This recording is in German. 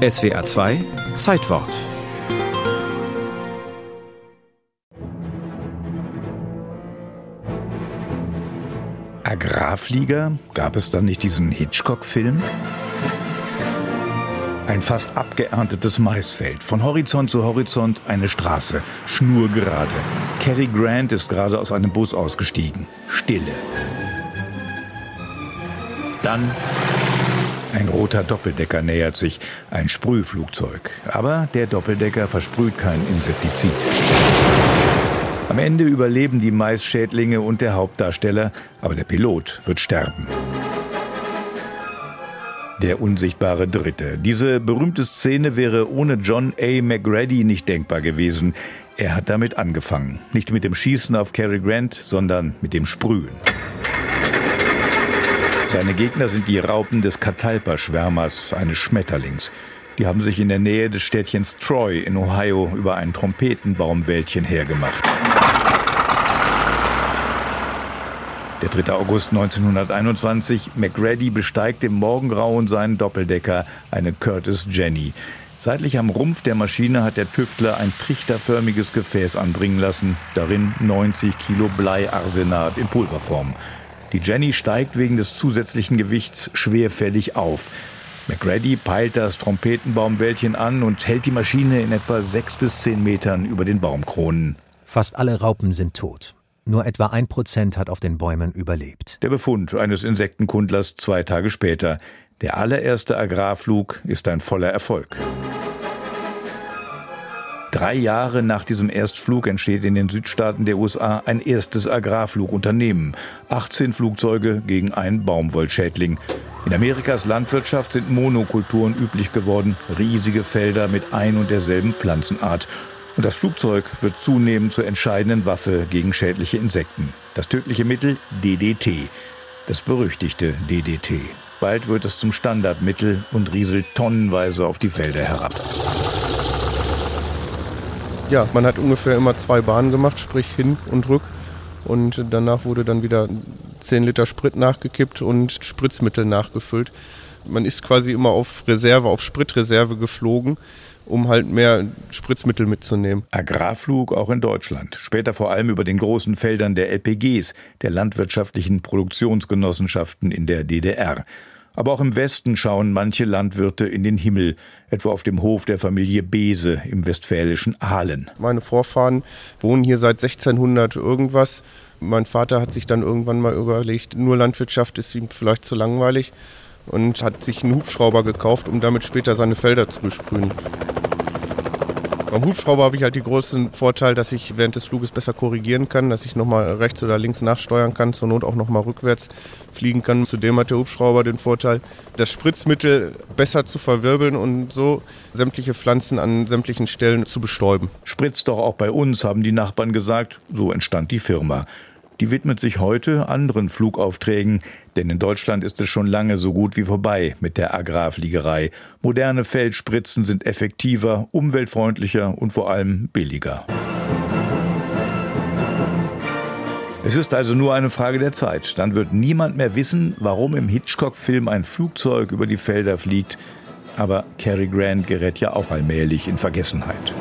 SWA 2 Zeitwort Agrarflieger? Gab es dann nicht diesen Hitchcock-Film? Ein fast abgeerntetes Maisfeld. Von Horizont zu Horizont eine Straße. Schnurgerade. Cary Grant ist gerade aus einem Bus ausgestiegen. Stille. Dann ein roter Doppeldecker nähert sich. Ein Sprühflugzeug. Aber der Doppeldecker versprüht kein Insektizid. Am Ende überleben die Maisschädlinge und der Hauptdarsteller, aber der Pilot wird sterben. Der unsichtbare Dritte. Diese berühmte Szene wäre ohne John A. McGrady nicht denkbar gewesen. Er hat damit angefangen. Nicht mit dem Schießen auf Cary Grant, sondern mit dem Sprühen. Seine Gegner sind die Raupen des Catalpa-Schwärmers, eines Schmetterlings. Die haben sich in der Nähe des Städtchens Troy in Ohio über ein Trompetenbaumwäldchen hergemacht. Der 3. August 1921. McReady besteigt im Morgengrauen seinen Doppeldecker, eine Curtis Jenny. Seitlich am Rumpf der Maschine hat der Tüftler ein trichterförmiges Gefäß anbringen lassen, darin 90 Kilo Bleiarsenat in Pulverform. Die Jenny steigt wegen des zusätzlichen Gewichts schwerfällig auf. McReady peilt das Trompetenbaumwäldchen an und hält die Maschine in etwa sechs bis zehn Metern über den Baumkronen. Fast alle Raupen sind tot. Nur etwa ein Prozent hat auf den Bäumen überlebt. Der Befund eines Insektenkundlers zwei Tage später. Der allererste Agrarflug ist ein voller Erfolg. Drei Jahre nach diesem Erstflug entsteht in den Südstaaten der USA ein erstes Agrarflugunternehmen. 18 Flugzeuge gegen einen Baumwollschädling. In Amerikas Landwirtschaft sind Monokulturen üblich geworden, riesige Felder mit ein und derselben Pflanzenart. Und das Flugzeug wird zunehmend zur entscheidenden Waffe gegen schädliche Insekten. Das tödliche Mittel DDT. Das berüchtigte DDT. Bald wird es zum Standardmittel und rieselt tonnenweise auf die Felder herab. Ja, man hat ungefähr immer zwei Bahnen gemacht, sprich hin und rück. Und danach wurde dann wieder 10 Liter Sprit nachgekippt und Spritzmittel nachgefüllt. Man ist quasi immer auf Reserve, auf Spritreserve geflogen um halt mehr Spritzmittel mitzunehmen. Agrarflug auch in Deutschland. Später vor allem über den großen Feldern der LPGs, der landwirtschaftlichen Produktionsgenossenschaften in der DDR. Aber auch im Westen schauen manche Landwirte in den Himmel, etwa auf dem Hof der Familie Bese im westfälischen Aalen. Meine Vorfahren wohnen hier seit 1600 irgendwas. Mein Vater hat sich dann irgendwann mal überlegt, nur Landwirtschaft ist ihm vielleicht zu langweilig und hat sich einen Hubschrauber gekauft, um damit später seine Felder zu besprühen. Beim Hubschrauber habe ich halt den großen Vorteil, dass ich während des Fluges besser korrigieren kann, dass ich nochmal rechts oder links nachsteuern kann, zur Not auch nochmal rückwärts fliegen kann. Zudem hat der Hubschrauber den Vorteil, das Spritzmittel besser zu verwirbeln und so sämtliche Pflanzen an sämtlichen Stellen zu bestäuben. Spritzt doch auch bei uns, haben die Nachbarn gesagt. So entstand die Firma. Die widmet sich heute anderen Flugaufträgen, denn in Deutschland ist es schon lange so gut wie vorbei mit der Agrarfliegerei. Moderne Feldspritzen sind effektiver, umweltfreundlicher und vor allem billiger. Es ist also nur eine Frage der Zeit. Dann wird niemand mehr wissen, warum im Hitchcock-Film ein Flugzeug über die Felder fliegt. Aber Cary Grant gerät ja auch allmählich in Vergessenheit.